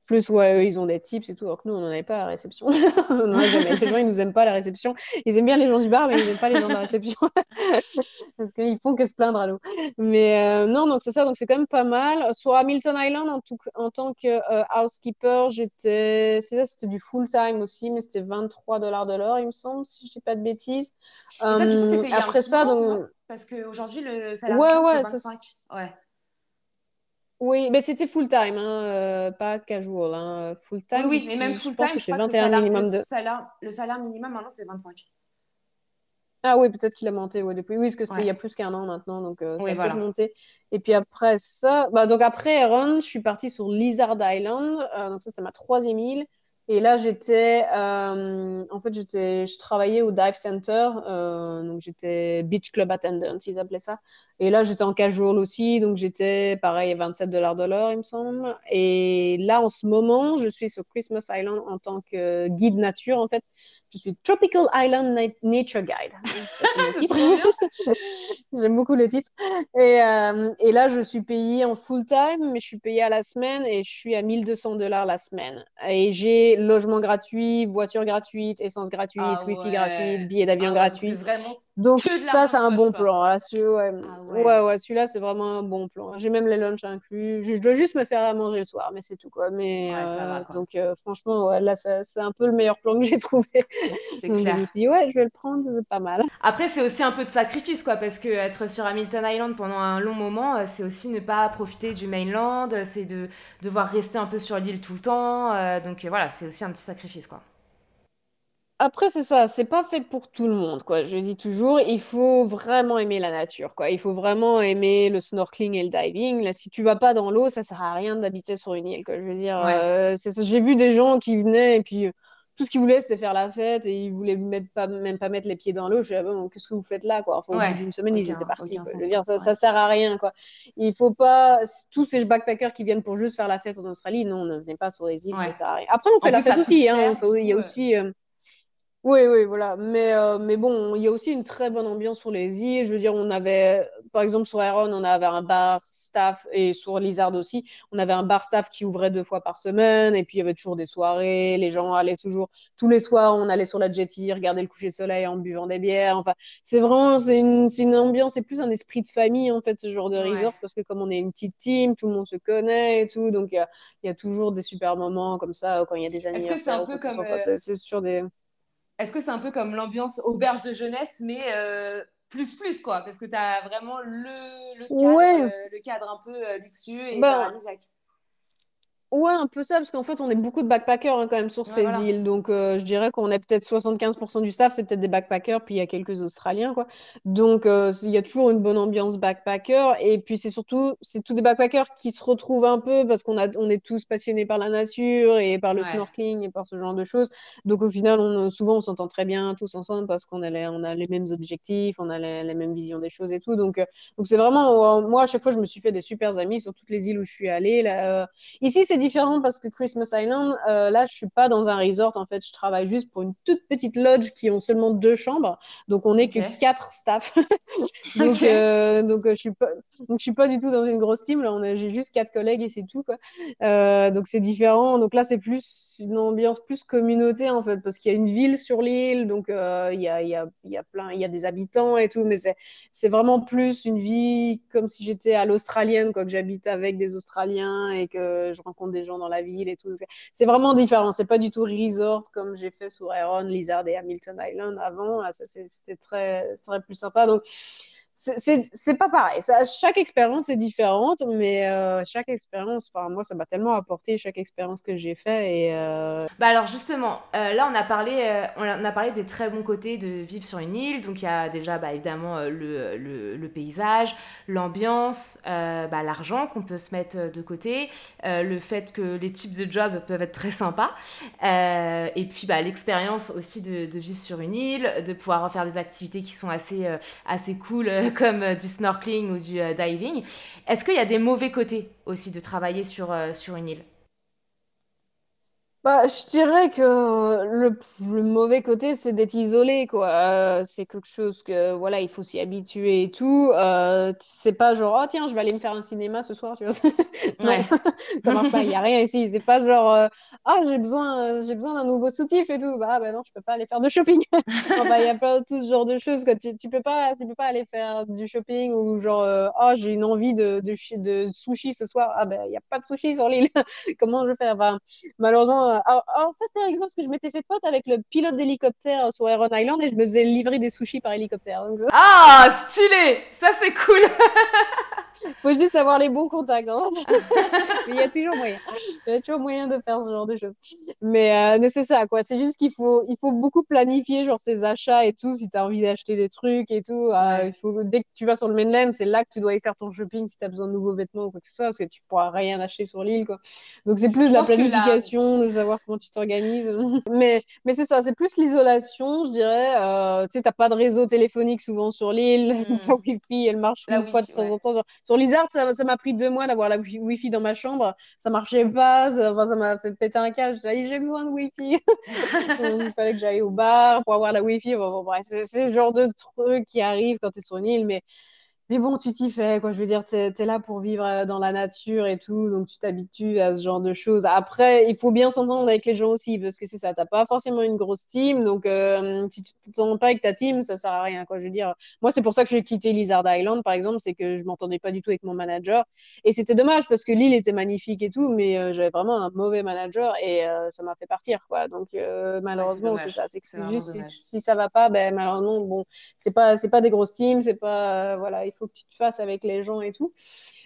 Plus, ouais, eux, ils ont des tips et tout, alors que nous, on n'en avait pas à la réception. les gens, ils nous aiment pas à la réception. Ils aiment bien les gens du bar, mais ils n'aiment pas les gens de la réception. Parce qu'ils font que se plaindre à l'eau. Mais euh, non, donc c'est ça, donc c'est quand même pas mal. Sur Hamilton Island, en, tout, en tant que euh, housekeeper, j'étais. C'est ça, c'était du full time aussi, mais c'était 23 dollars de l'heure, il me semble, si je dis pas de bêtises. ça, du coup, c'était après ça, donc. Parce qu'aujourd'hui, le salaire ouais, ouais, c'est 25. Ouais. Oui, mais c'était full time, hein, pas casual. Hein. Full time, oui, oui, mais même full time, je, pense que c'est 21 minimum de. Salaire, le salaire minimum maintenant, c'est 25. Ah oui, peut-être qu'il a monté ouais, depuis. Oui, parce que c'était il y a plus qu'un an maintenant, donc ça a peut-être monté. Et puis après ça, bah, donc après Aaron, je suis partie sur Lizard Island. donc ça, c'était ma troisième île. Et là, j'étais, euh, en fait, j'étais, je travaillais au dive center, euh, donc j'étais beach club attendant, ils appelaient ça. Et là, j'étais en casual aussi, donc j'étais pareil 27 dollars de l'heure, il me semble. Et là, en ce moment, je suis sur Christmas Island en tant que guide nature, en fait. Je suis Tropical Island Nature Guide. J'aime beaucoup le titre. Et, euh, et, là, je suis payée en full time, mais je suis payée à la semaine et je suis à 1200 dollars la semaine. Et j'ai logement gratuit, voiture gratuite, essence gratuite, ah wifi gratuit, billet d'avion ah gratuit. Vraiment donc ça, c'est un bon plan. Là, ouais. Ah ouais. ouais, celui-là, c'est vraiment un bon plan. J'ai même les lunchs inclus. Je, dois juste me faire à manger le soir, mais c'est tout quoi. Mais euh, donc euh, franchement, ouais, là, c'est un peu le meilleur plan que j'ai trouvé. C'est clair. Je me suis dit, ouais, je vais le prendre, c'est pas mal. Après, c'est aussi un peu de sacrifice quoi, parce que être sur Hamilton Island pendant un long moment, euh, c'est aussi ne pas profiter du mainland, c'est de devoir rester un peu sur l'île tout le temps. donc voilà, c'est aussi un petit sacrifice quoi. Après, c'est ça, c'est pas fait pour tout le monde, quoi. Je dis toujours, il faut vraiment aimer la nature, quoi. Il faut vraiment aimer le snorkeling et le diving. Là, si tu vas pas dans l'eau, ça sert à rien d'habiter sur une île, quoi. Je veux dire, euh, j'ai vu des gens qui venaient et puis euh, tout ce qu'ils voulaient, c'était faire la fête et ils voulaient mettre pas, même pas mettre les pieds dans l'eau. Je disais, bon, qu'est-ce que vous faites là, quoi? Enfin, au bout d'une semaine, ils étaient partis, Je veux dire, ça, ça sert à rien, quoi. Il faut pas, tous ces backpackers qui viennent pour juste faire la fête en Australie, non, ne venez pas sur les îles, ça sert à rien. Après, on fait la fête aussi, hein. Il y a aussi, euh, oui, oui, voilà. Mais, euh, mais bon, il y a aussi une très bonne ambiance sur les îles. Je veux dire, on avait, par exemple, sur Aeron, on avait un bar staff et sur Lizard aussi, on avait un bar staff qui ouvrait deux fois par semaine. Et puis, il y avait toujours des soirées. Les gens allaient toujours, tous les soirs, on allait sur la jetty, regarder le coucher de soleil en buvant des bières. Enfin, c'est vraiment, c'est une, une, ambiance, c'est plus un esprit de famille, en fait, ce genre de resort, parce que comme on est une petite team, tout le monde se connaît et tout. Donc, il y a, toujours des super moments comme ça quand il y a des anniversaires. Est-ce que c'est un peu comme. Euh, c'est sur des. Est-ce que c'est un peu comme l'ambiance auberge de jeunesse, mais euh, plus plus quoi? Parce que tu as vraiment le, le, cadre, euh, le cadre un peu euh, luxueux et bah, paradisiaque. Ouais, un peu ça, parce qu'en fait, on est beaucoup de backpackers hein, quand même sur ces îles. Donc, euh, je dirais qu'on est peut-être 75% du staff, c'est peut-être des backpackers, puis il y a quelques Australiens, quoi. Donc, euh, il y a toujours une bonne ambiance backpacker. Et puis, c'est surtout, c'est tous des backpackers qui se retrouvent un peu parce qu'on a, on est tous passionnés par la nature et par le snorkeling et par ce genre de choses. Donc, au final, on, souvent, on s'entend très bien tous ensemble parce qu'on a les, on a les mêmes objectifs, on a les, mêmes visions des choses et tout. Donc, euh, donc c'est vraiment, moi, à chaque fois, je me suis fait des super amis sur toutes les îles où je suis allée. Là, ici, c'est différent parce que Christmas Island, euh, là, je suis pas dans un resort. En fait, je travaille juste pour une toute petite lodge qui ont seulement deux chambres. Donc, on n'est que quatre staff. donc, euh, donc, euh, je suis pas, donc, je suis pas du tout dans une grosse team. Là, on a, j'ai juste quatre collègues et c'est tout, quoi. donc, c'est différent. Donc, là, c'est plus une ambiance plus communauté, en fait, parce qu'il y a une ville sur l'île. Donc, il y a, y a, y a plein, il y a des habitants et tout. Mais c'est, c'est vraiment plus une vie comme si j'étais à l'australienne, quoi, que j'habite avec des Australiens et que je rencontre des gens dans la ville et tout. C'est vraiment différent. C'est pas du tout resort comme j'ai fait sur Aeron, Lizard et Hamilton Island avant. Ah, c'était très, très plus sympa. Donc, c'est pas pareil. Ça, chaque expérience est différente, mais euh, chaque expérience, moi, ça m'a tellement apporté chaque expérience que j'ai fait. Et euh, bah alors justement, euh, là on a parlé, on a parlé des très bons côtés de vivre sur une île. Donc il y a déjà bah, évidemment le, le, le, paysage, l'ambiance, bah, l'argent qu'on peut se mettre de côté, le fait que les types de jobs peuvent être très sympas, et puis bah, l'expérience aussi de, de, vivre sur une île, de pouvoir faire des activités qui sont assez assez cool comme euh, du snorkeling ou du euh, diving. Est-ce qu'il y a des mauvais côtés aussi de travailler sur, euh, sur une île? Bah, je dirais que le, le mauvais côté, c'est d'être isolé, quoi. Euh, c'est quelque chose que, voilà, il faut s'y habituer et tout. Euh, c'est pas genre, oh tiens, je vais aller me faire un cinéma ce soir, tu vois. Ouais. ça marche pas, il y a rien ici. C'est pas genre, euh, ah, j'ai besoin, j'ai besoin d'un nouveau soutif et tout. Bah, bah non, je peux pas aller faire de shopping. enfin, il y a pas tout ce genre de choses, que Tu, tu peux pas, tu peux pas aller faire du shopping ou genre, oh, j'ai une envie de, de, de, sushi ce soir. Ah, ben, il y a pas de sushi sur l'île. Comment je vais faire? Enfin, malheureusement, euh, alors, ça, c'était rigolo parce que je m'étais fait pote avec le pilote d'hélicoptère sur Iron Island et je me faisais livrer des sushis par hélicoptère. Ah, stylé Ça, c'est cool faut juste avoir les bons contacts. Hein. il y a toujours moyen. Il y a toujours moyen de faire ce genre de choses. Mais, euh, c'est ça, quoi. C'est juste qu'il faut, il faut beaucoup planifier genre ses achats et tout. Si tu as envie d'acheter des trucs et tout, euh, il faut, dès que tu vas sur le mainland, c'est là que tu dois y faire ton shopping si tu as besoin de nouveaux vêtements ou quoi que ce soit, parce que tu pourras rien acheter sur l'île, quoi. Donc c'est plus la planification, de savoir comment tu t'organises. mais, mais c'est ça, c'est plus l'isolation, je dirais. Euh, tu sais, t'as pas de réseau téléphonique souvent sur l'île. Mm. la Wi-Fi, elle marche une fois de temps en temps. Sur Lizard, ça m'a pris deux mois d'avoir la Wi-Fi dans ma chambre. Ça marchait pas. Ça m'a fait péter un câble. J'ai besoin de Wi-Fi. il fallait que j'aille au bar pour avoir la Wi-Fi. bref, c'est le genre de truc qui arrive quand tu es sur une île. Mais mais bon, tu t'y fais, quoi. Je veux dire, tu es, là pour vivre euh, dans la nature et tout, donc tu t'habitues à ce genre de choses. Après, il faut bien s'entendre avec les gens aussi, parce que c'est ça, t'as pas forcément une grosse team, donc euh, si tu t'entends pas avec ta team, ça sert à rien, quoi. Je veux dire, moi, c'est pour ça que j'ai quitté Lizard Island, par exemple, c'est que je m'entendais pas du tout avec mon manager, et c'était dommage, parce que l'île était magnifique et tout, mais euh, j'avais vraiment un mauvais manager, et ça m'a fait partir, quoi. Donc, malheureusement, c'est ça, c'est que juste si, si, ça va pas, ben malheureusement, bon, c'est pas, c'est pas des grosses teams, c'est pas, voilà, il faut que tu te fasses avec les gens et tout.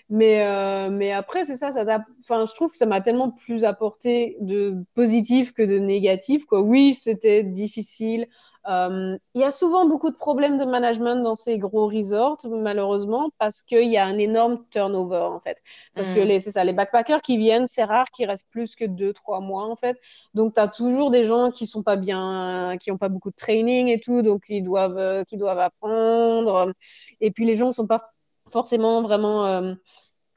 Mais, euh, mais après, c'est ça, ça enfin, je trouve que ça m'a tellement plus apporté de positif que de négatif. Quoi. Oui, c'était difficile. Euh, il y a souvent beaucoup de problèmes de management dans ces gros resorts, malheureusement, parce qu'il y a un énorme turnover, en fait. Parce que mm. c'est ça, les backpackers qui viennent, c'est rare qu'ils restent plus que deux, trois mois, en fait. Donc, tu as toujours des gens qui sont pas bien, qui n'ont pas beaucoup de training et tout, donc ils doivent, euh, qui doivent apprendre. Et puis, les gens sont pas forcément vraiment euh,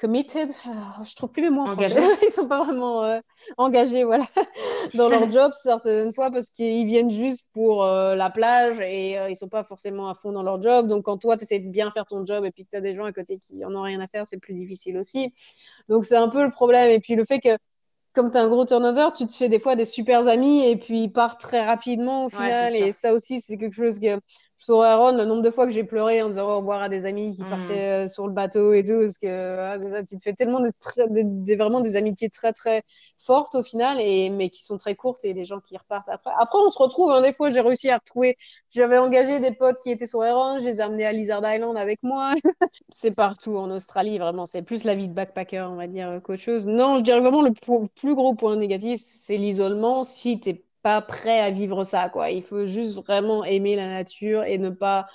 committed. Ah, je trouve plus mes mots engagés. Ils sont pas vraiment euh, engagés, voilà, dans leur job certaines fois parce qu'ils viennent juste pour euh, la plage et ils sont pas forcément à fond dans leur job. Donc quand toi tu essaies de bien faire ton job et puis que tu as des gens à côté qui en ont rien à faire, c'est plus difficile aussi. Donc c'est un peu le problème. Et puis le fait que comme tu as un gros turnover, tu te fais des fois des super amis et puis ils partent très rapidement au final. et ça aussi, c'est quelque chose que sur Aaron, le nombre de fois que j'ai pleuré en disant au revoir à des amis qui mm. partaient euh, sur le bateau et tout, parce que ah, tu te fais tellement des, vraiment des amitiés très très fortes au final, et, mais qui sont très courtes et les gens qui repartent après. Après, on se retrouve, hein, des fois, j'ai réussi à retrouver, j'avais engagé des potes qui étaient sur Aaron, je les ai amenés à Lizard Island avec moi. c'est partout en Australie, vraiment, c'est plus la vie de backpacker, on va dire, qu'autre chose. Non, je dirais vraiment le plus gros point négatif, c'est l'isolement. Si tu pas prêt à vivre ça, quoi. Il faut juste vraiment aimer la nature et ne pas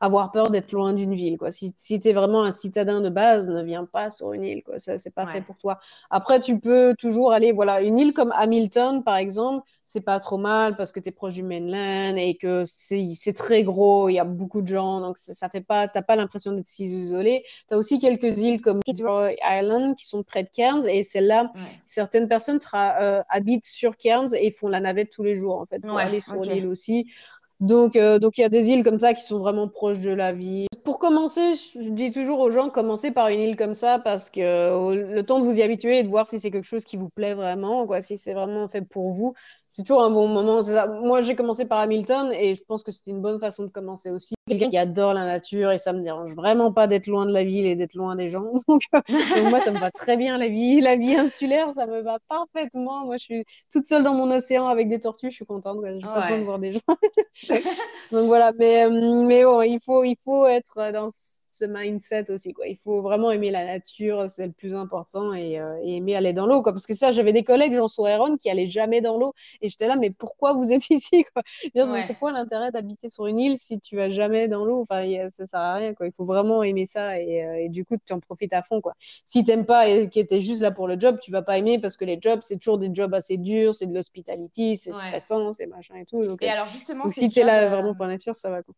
avoir peur d'être loin d'une ville, quoi. Si, si tu es vraiment un citadin de base, ne viens pas sur une île, quoi. Ça, c'est pas fait pour toi. Après, tu peux toujours aller, voilà, une île comme Hamilton, par exemple, c'est pas trop mal parce que tu es proche du mainland et que c'est très gros, il y a beaucoup de gens, donc ça fait pas, t'as pas l'impression d'être si isolé. Tu as aussi quelques îles comme Fitzroy Island qui sont près de Cairns et c'est là certaines personnes euh, habitent sur Cairns et font la navette tous les jours en fait pour aller sur l'île aussi. Donc, euh, donc il y a des îles comme ça qui sont vraiment proches de la vie. Pour commencer, je dis toujours aux gens, commencez par une île comme ça parce que euh, le temps de vous y habituer et de voir si c'est quelque chose qui vous plaît vraiment, quoi, si c'est vraiment fait pour vous, c'est toujours un bon moment. Moi, j'ai commencé par Hamilton et je pense que c'était une bonne façon de commencer aussi. Quelqu'un qui adore la nature et ça me dérange vraiment pas d'être loin de la ville et d'être loin des gens. Donc, moi, ça me va très bien la vie. La vie insulaire, ça me va parfaitement. Moi, je suis toute seule dans mon océan avec des tortues, je suis contente. J'ai pas besoin de voir des gens. Donc voilà, mais, euh, mais bon, il faut, il faut être dans ce mindset aussi. Quoi. Il faut vraiment aimer la nature, c'est le plus important, et, euh, aimer aller dans l'eau. Quoi. Parce que ça, j'avais des collègues, Jean Souréron, qui allaient jamais dans l'eau, et j'étais là, mais pourquoi vous êtes ici quoi? C'est quoi l'intérêt d'habiter sur une île si tu vas jamais dans l'eau Enfin, ça sert à rien. Quoi. Il faut vraiment aimer ça, et, euh, et du coup, tu en profites à fond. Quoi. Si t'aimes pas et que es juste là pour le job, tu vas pas aimer parce que les jobs, c'est toujours des jobs assez durs, c'est de l'hospitality, c'est stressant, c'est machin et tout. Donc, et alors justement, si tu es là vraiment pour la nature, ça va. Quoi.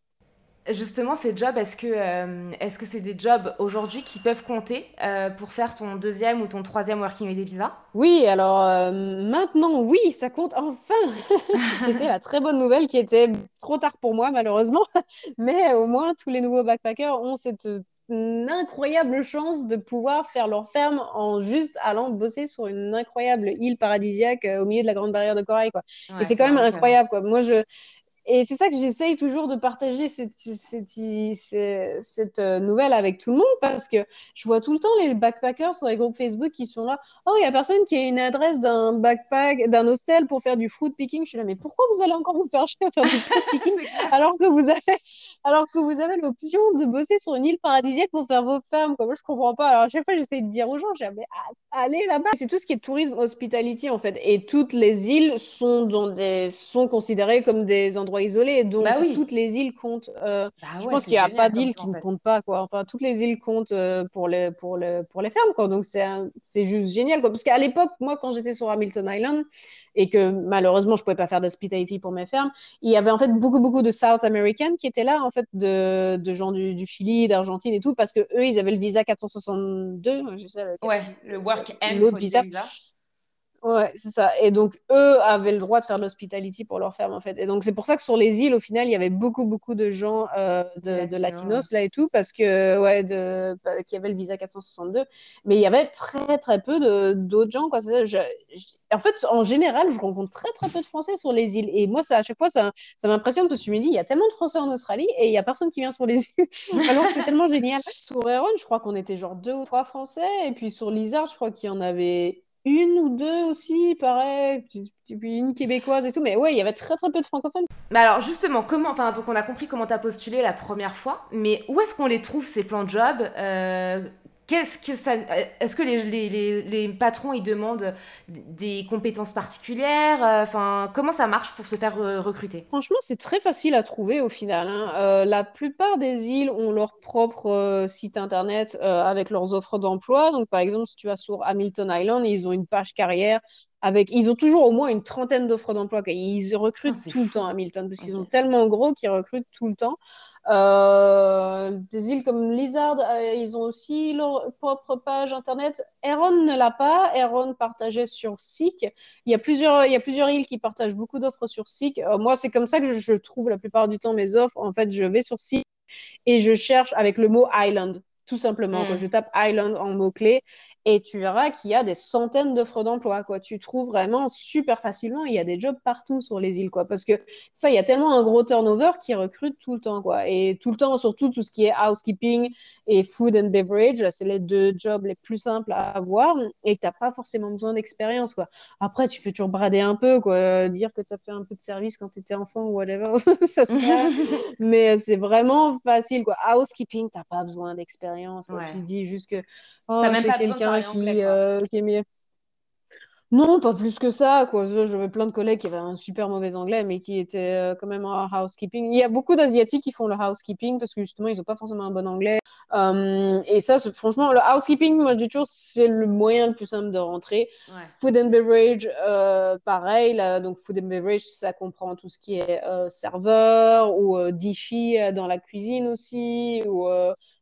Justement, ces jobs, est-ce que euh, est-ce que c'est des jobs aujourd'hui qui peuvent compter euh, pour faire ton deuxième ou ton troisième working holiday visa? Oui, alors euh, maintenant, oui, ça compte enfin. C'était la très bonne nouvelle qui était trop tard pour moi, malheureusement. Mais au moins, tous les nouveaux backpackers ont cette incroyable chance de pouvoir faire leur ferme en juste allant bosser sur une incroyable île paradisiaque au milieu de la grande barrière de corail. Quoi. Et c'est quand même incroyable. Quoi. Moi, je et c'est ça que j'essaye toujours de partager cette, cette, cette, euh, nouvelle avec tout le monde parce que je vois tout le temps les backpackers sur les groupes Facebook qui sont là. Oh, il y a personne qui a une adresse d'un backpack, d'un hostel pour faire du fruit picking. Je suis là, mais pourquoi vous allez encore vous faire chier à faire du fruit picking alors que vous avez, alors que vous avez l'option de bosser sur une île paradisiaque pour faire vos fermes? Comme je comprends pas. Alors, à chaque fois, j'essaie de dire aux gens, mais allez là-bas. C'est tout ce qui est tourisme hospitality en fait. Et toutes les îles sont, dans des, sont considérées comme des endroits isolés. Donc, bah toutes les îles comptent. Euh, bah je pense qu'il n'y a pas d'île qui ne compte pas. Quoi. Enfin, toutes les îles comptent euh, pour, les, pour, les, pour les fermes. Quoi. Donc, c'est juste génial. Quoi. Parce qu'à l'époque, moi, quand j'étais sur Hamilton Island, et que malheureusement, je ne pouvais pas faire d'hospitality pour mes fermes, il y avait en fait beaucoup, beaucoup de South Americans qui étaient là, en fait, de, de gens du, du Chili, d'Argentine et tout, parce que eux, ils avaient le visa 462. Je sais, ouais, le work and visa. Ouais, c'est ça. Et donc, eux avaient le droit de faire de l'hospitality pour leur ferme, en fait. Et donc, c'est pour ça que sur les îles, au final, il y avait beaucoup, beaucoup de gens euh, de, latinos, là et tout, parce que, ouais, de, bah, qui avaient le visa 462. Mais il y avait très, très peu d'autres gens, quoi. en fait, en général, je rencontre très, très peu de Français sur les îles. Et moi, ça, à chaque fois, ça, ça m'impressionne parce que je me dis, il y a tellement de Français en Australie et il n'y a personne qui vient sur les îles. Alors que c'est tellement génial. Sur Heron, je crois qu'on était genre deux ou trois Français. Et puis sur Lizard, je crois qu'il y en avait une ou deux aussi, pareil, une québécoise et tout, mais ouais, il y avait très très peu de francophones. Mais alors justement, comment, enfin donc on a compris comment tu as postulé la première fois, mais où est-ce qu'on les trouve ces plans de job? Euh, Qu'est-ce que ça Est-ce que les, les, les, patrons ils demandent des compétences particulières euh, Enfin, comment ça marche pour se faire euh, recruter? Franchement, c'est très facile à trouver au final. Hein. Euh, la plupart des îles ont leur propre site internet avec leurs offres d'emploi. Donc, par exemple, si tu vas sur Hamilton Island, ils ont une page carrière avec, ils ont toujours au moins une trentaine d'offres d'emploi. Ils recrutent ah, tout le temps à Hamilton parce qu'ils sont tellement gros qu'ils recrutent tout le temps. Euh, des îles comme Lizard, euh, ils ont aussi leur propre page internet. Heron ne l'a pas. Heron partageait sur Seek. Il y a plusieurs, il y a plusieurs îles qui partagent beaucoup d'offres sur Seek. Euh, moi, c'est comme ça que je, trouve la plupart du temps mes offres. En fait, je vais sur Seek et je cherche avec le mot Island tout simplement. Quand hmm. je tape Island en mots-clés et tu verras qu'il y a des centaines d'offres d'emploi. Quoi. Tu trouves vraiment super facilement. Il y a des jobs partout sur les îles. Quoi. Parce que ça, il y a tellement un gros turnover qui recrute tout le temps. Quoi. Et tout le temps, surtout tout ce qui est housekeeping et food and beverage, c'est les deux jobs les plus simples à avoir. Et tu n'as pas forcément besoin d'expérience. Quoi. Après, tu peux toujours brader un peu, quoi. dire que tu as fait un peu de service quand tu étais enfant ou whatever. ça. Mais c'est vraiment facile. Quoi. Housekeeping, tu n'as pas besoin d'expérience. Tu dis juste que oh, pas quelqu'un qui, euh, qui est mieux. Non, pas plus que ça. Quoi. J'avais plein de collègues qui avaient un super mauvais anglais, mais qui étaient euh, quand même en housekeeping. Il y a beaucoup d'Asiatiques qui font le housekeeping parce que justement, ils n'ont pas forcément un bon anglais. Euh, et ça, franchement, le housekeeping, moi, je dis toujours, c'est le moyen le plus simple de rentrer. Food and beverage, pareil. Là, donc, food and beverage, ça comprend tout ce qui est serveur ou dishy dans la cuisine aussi, ou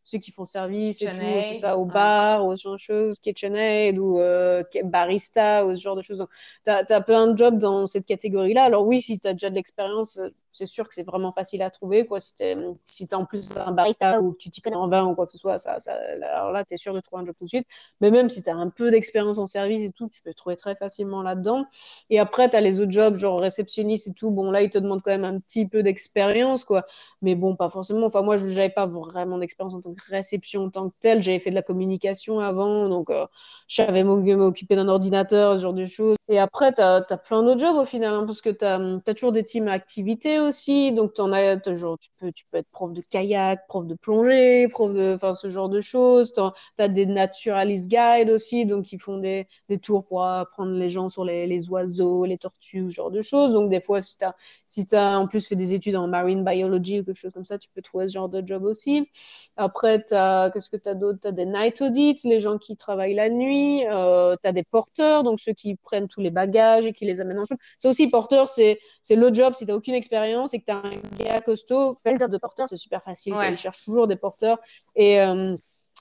ceux qui font service et tout, c'est ça, au bar, ou ce genre de choses, KitchenAid ou euh, barista, ou ce genre de choses. Donc, tu as, as, plein de jobs dans cette catégorie-là. Alors oui, si tu as déjà de l'expérience, euh, c'est sûr que c'est vraiment facile à trouver. Quoi. Si tu es, si en plus un barista ou tu t'y connais en vin ou quoi que ce soit, ça, ça alors là, tu es sûr de trouver un job tout de suite. Mais même si tu as un peu d'expérience en service et tout, tu peux trouver très facilement là-dedans. Et après, tu as les autres jobs, genre réceptionniste et tout. Bon, là, ils te demandent quand même un petit peu d'expérience, quoi. Mais bon, pas forcément. Enfin, moi, je n'avais pas vraiment d'expérience en tant que réception en tant que telle. J'avais fait de la communication avant, donc euh, je savais m'occuper d'un ordinateur, ce genre de choses. Et après, tu as, plein d'autres jobs au final, hein, parce que tu as, as, toujours des teams activités aussi. Donc, en as, genre, tu, peux, tu peux être prof de kayak, prof de plongée, prof de ce genre de choses. Tu as, des naturalist guides aussi, donc ils font des, des tours pour apprendre les gens sur les, les, oiseaux, les tortues, ce genre de choses. Donc, des fois, si tu as, si as en plus fait des études en marine biology ou quelque chose comme ça, tu peux trouver ce genre de job aussi. Après, qu'est-ce que tu as d'autre? Tu as des night audits, les gens qui travaillent la nuit. Euh, tu as des porteurs, donc ceux qui prennent tous les bagages et qui les amènent en chambre. C'est aussi porteur, c'est le job. Si tu n'as aucune expérience et que tu as un gars costaud, fais le job de porteur, c'est super facile. Ils cherchent toujours des porteurs. Et. Euh,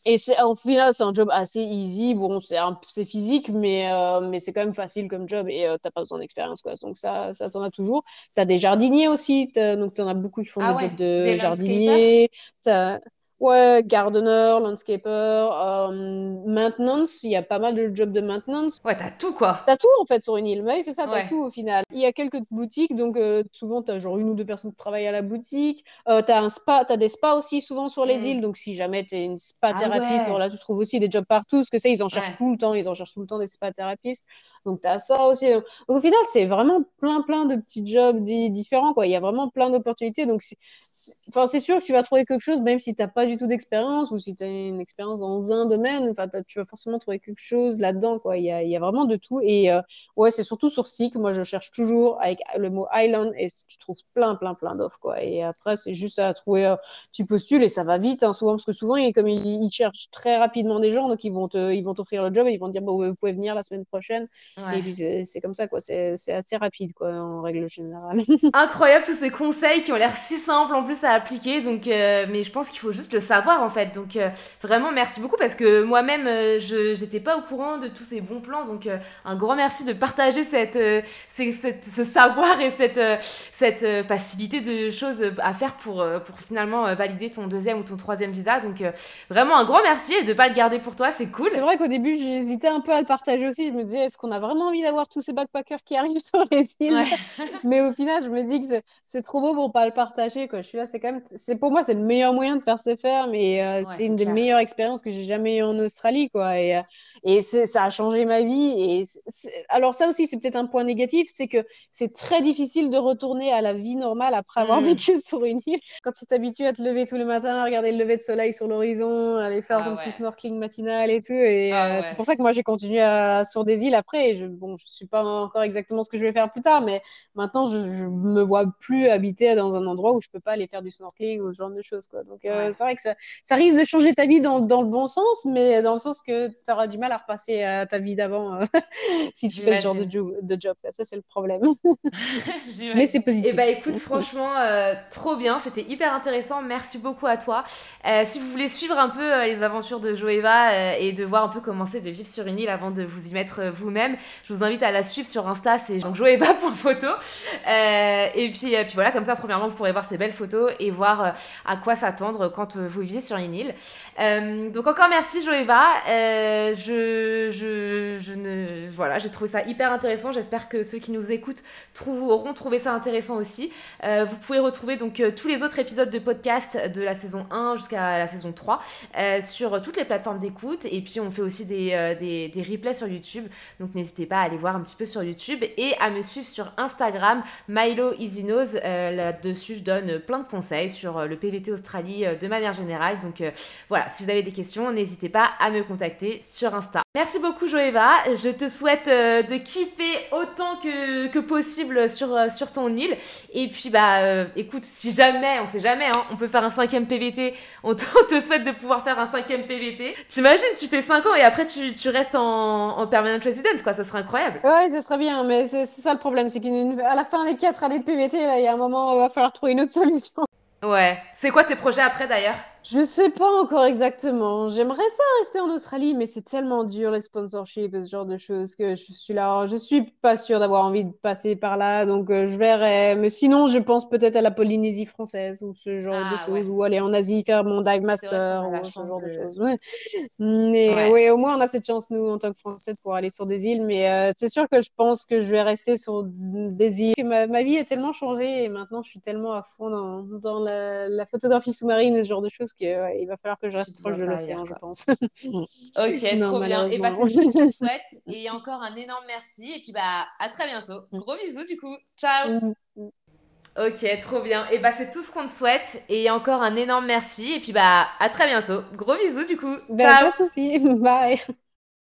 et au final, c'est un job assez easy. Bon, c'est physique, mais, euh, mais c'est quand même facile comme job et tu t'as pas besoin d'expérience. Quoi. Donc, ça, ça t'en as toujours. Tu as des jardiniers aussi. donc, tu en as beaucoup qui font ah des jobs de jardinier. Ouais, gardener, landscaper, euh, maintenance, il y a pas mal de jobs de maintenance. Ouais, t'as tout quoi. T'as tout en fait sur une île, mais c'est ça, t'as tout au final. Il y a quelques boutiques, donc euh, souvent t'as genre une ou deux personnes qui travaillent à la boutique. Euh, t'as un spa, t'as des spas aussi souvent sur les mm. îles, donc si jamais t'es une spa ah thérapeute, là tu trouves aussi des jobs partout, parce que ça ils en cherchent tout le temps, ils en cherchent tout le temps des spa thérapeutes. Donc t'as ça aussi. Donc, au final c'est vraiment plein plein de petits jobs différents quoi. Il y a vraiment plein d'opportunités, donc enfin c'est sûr que tu vas trouver quelque chose même si t'as pas du tout d'expérience ou si tu as une expérience dans un domaine, enfin, tu vas forcément trouver quelque chose là-dedans. Quoi. Il, y a, il y a vraiment de tout. Et euh, ouais, c'est surtout sur SIC. Moi, je cherche toujours avec le mot Island et tu trouves plein, plein, plein d'offres. Quoi. Et après, c'est juste à trouver. Euh, tu postules et ça va vite, hein, souvent, parce que souvent, il, comme ils, cherchent très rapidement des gens, donc ils vont, te, ils vont t'offrir le job et ils vont te dire bon, vous pouvez venir la semaine prochaine. Et puis, c'est comme ça, quoi. C'est assez rapide, quoi, en règle générale. Incroyable tous ces conseils qui ont l'air si simples en plus à appliquer. Donc, euh, mais je pense qu'il faut juste le savoir en fait. Donc euh, vraiment merci beaucoup parce que moi-même euh, je j'étais pas au courant de tous ces bons plans. Donc euh, un grand merci de partager cette, cette ce savoir et cette cette facilité de choses à faire pour pour finalement valider ton deuxième ou ton troisième visa. Donc vraiment un grand merci et de pas le garder pour toi, c'est cool. C'est vrai qu'au début j'hésitais un peu à le partager aussi. Je me disais est-ce qu'on a vraiment envie d'avoir tous ces backpackers qui arrivent sur les îles Mais au final je me dis que c'est trop beau pour pas le partager quoi. Je suis là c'est quand même c'est pour moi c'est le meilleur moyen de faire ses faire mais c'est une des meilleures expériences que j'ai jamais eues en Australie, quoi. Et, euh, et ça a changé ma vie. Et alors ça aussi, c'est peut-être un point négatif, c'est que c'est très difficile de retourner à la vie normale après avoir mmh. vécu sur une île. Quand tu t'habitues à te lever tous les matins, à regarder le lever de soleil sur l'horizon, aller faire ah ton petit snorkeling matinal et tout. Et ah euh, c'est pour ça que moi j'ai continué à, sur des îles après. Et je, bon, je suis pas encore exactement ce que je vais faire plus tard, mais maintenant je, je me vois plus habiter dans un endroit où je peux pas aller faire du snorkeling ou ce genre de choses, quoi. Donc euh, c'est vrai que ça, ça risque de changer ta vie dans, dans, le bon sens, mais dans le sens que tu auras du mal à repasser à ta vie d'avant euh, si tu fais ce genre de, de job. Ça, c'est le problème. mais c'est positif. Et eh bah ben, écoute, franchement, euh, trop bien. C'était hyper intéressant. Merci beaucoup à toi. Euh, si vous voulez suivre un peu les aventures de Joeva et de voir un peu comment c'est de vivre sur une île avant de vous y mettre vous-même, je vous invite à la suivre sur Insta. C'est donc Joeva.photo. et puis, puis voilà, comme ça, premièrement, vous pourrez voir ces belles photos et voir à quoi s'attendre quand vous vivez sur une. Euh, donc encore merci Joeva. Euh, je, je, je, ne, voilà, j'ai trouvé ça hyper intéressant. J'espère que ceux qui nous écoutent auront trouvé ça intéressant aussi. Euh, vous pouvez retrouver donc tous les autres épisodes de podcast de la saison 1 jusqu'à la saison 3 sur toutes les plateformes d'écoute. Et puis on fait aussi des, des, des replays sur YouTube. Donc n'hésitez pas à aller voir un petit peu sur YouTube et à me suivre sur Instagram, Milo Easy Là-dessus, je donne plein de conseils sur le PVT Australie de manière générale. Donc voilà si vous avez des questions, n'hésitez pas à me contacter sur Insta. Merci beaucoup Joeva, je te souhaite euh, de kiffer autant que, possible sur, euh, sur ton île. Et puis bah euh, écoute, si jamais, on sait jamais, hein, on peut faire un cinquième PVT, on te, souhaite de pouvoir faire un cinquième PVT. T'imagines, tu fais 5 ans et après tu, tu restes en, en permanent resident, quoi, ça serait incroyable. Ouais, ça serait bien, mais c'est ça le problème, c'est qu'à la fin des 4 années de PVT, il y a un moment où il va falloir trouver une autre solution. Ouais, c'est quoi tes projets après d'ailleurs? Je sais pas encore exactement. J'aimerais ça rester en Australie, mais c'est tellement dur les sponsorships et ce genre de choses que je suis là. Je suis pas sûre d'avoir envie de passer par là, donc euh, je verrai. Mais sinon, je pense peut-être à la Polynésie française ou ce genre de ah, choses, ou aller en Asie faire mon dive master ou ce genre de, choses. Mais ouais. au moins on a cette chance nous en tant que Français de pouvoir aller sur des îles. Mais euh, c'est sûr que je pense que je vais rester sur des îles. Ma, ma vie a tellement changé et maintenant je suis tellement à fond dans, dans la, la photographie sous-marine et ce genre de choses qu'il va falloir que je reste proche de l'océan, je pense. ok, trop bien. Et bah, c'est ce que je souhaite. Et encore un énorme merci. Et puis, bah, à très bientôt. Mm. Gros bisous, du coup. Ciao. Mm. Ok, trop bien. Et bah, c'est tout ce qu'on te souhaite. Et encore un énorme merci. Et puis, bah, à très bientôt. Gros bisous, du coup. Ben, Ciao. Pas de soucis. Bye.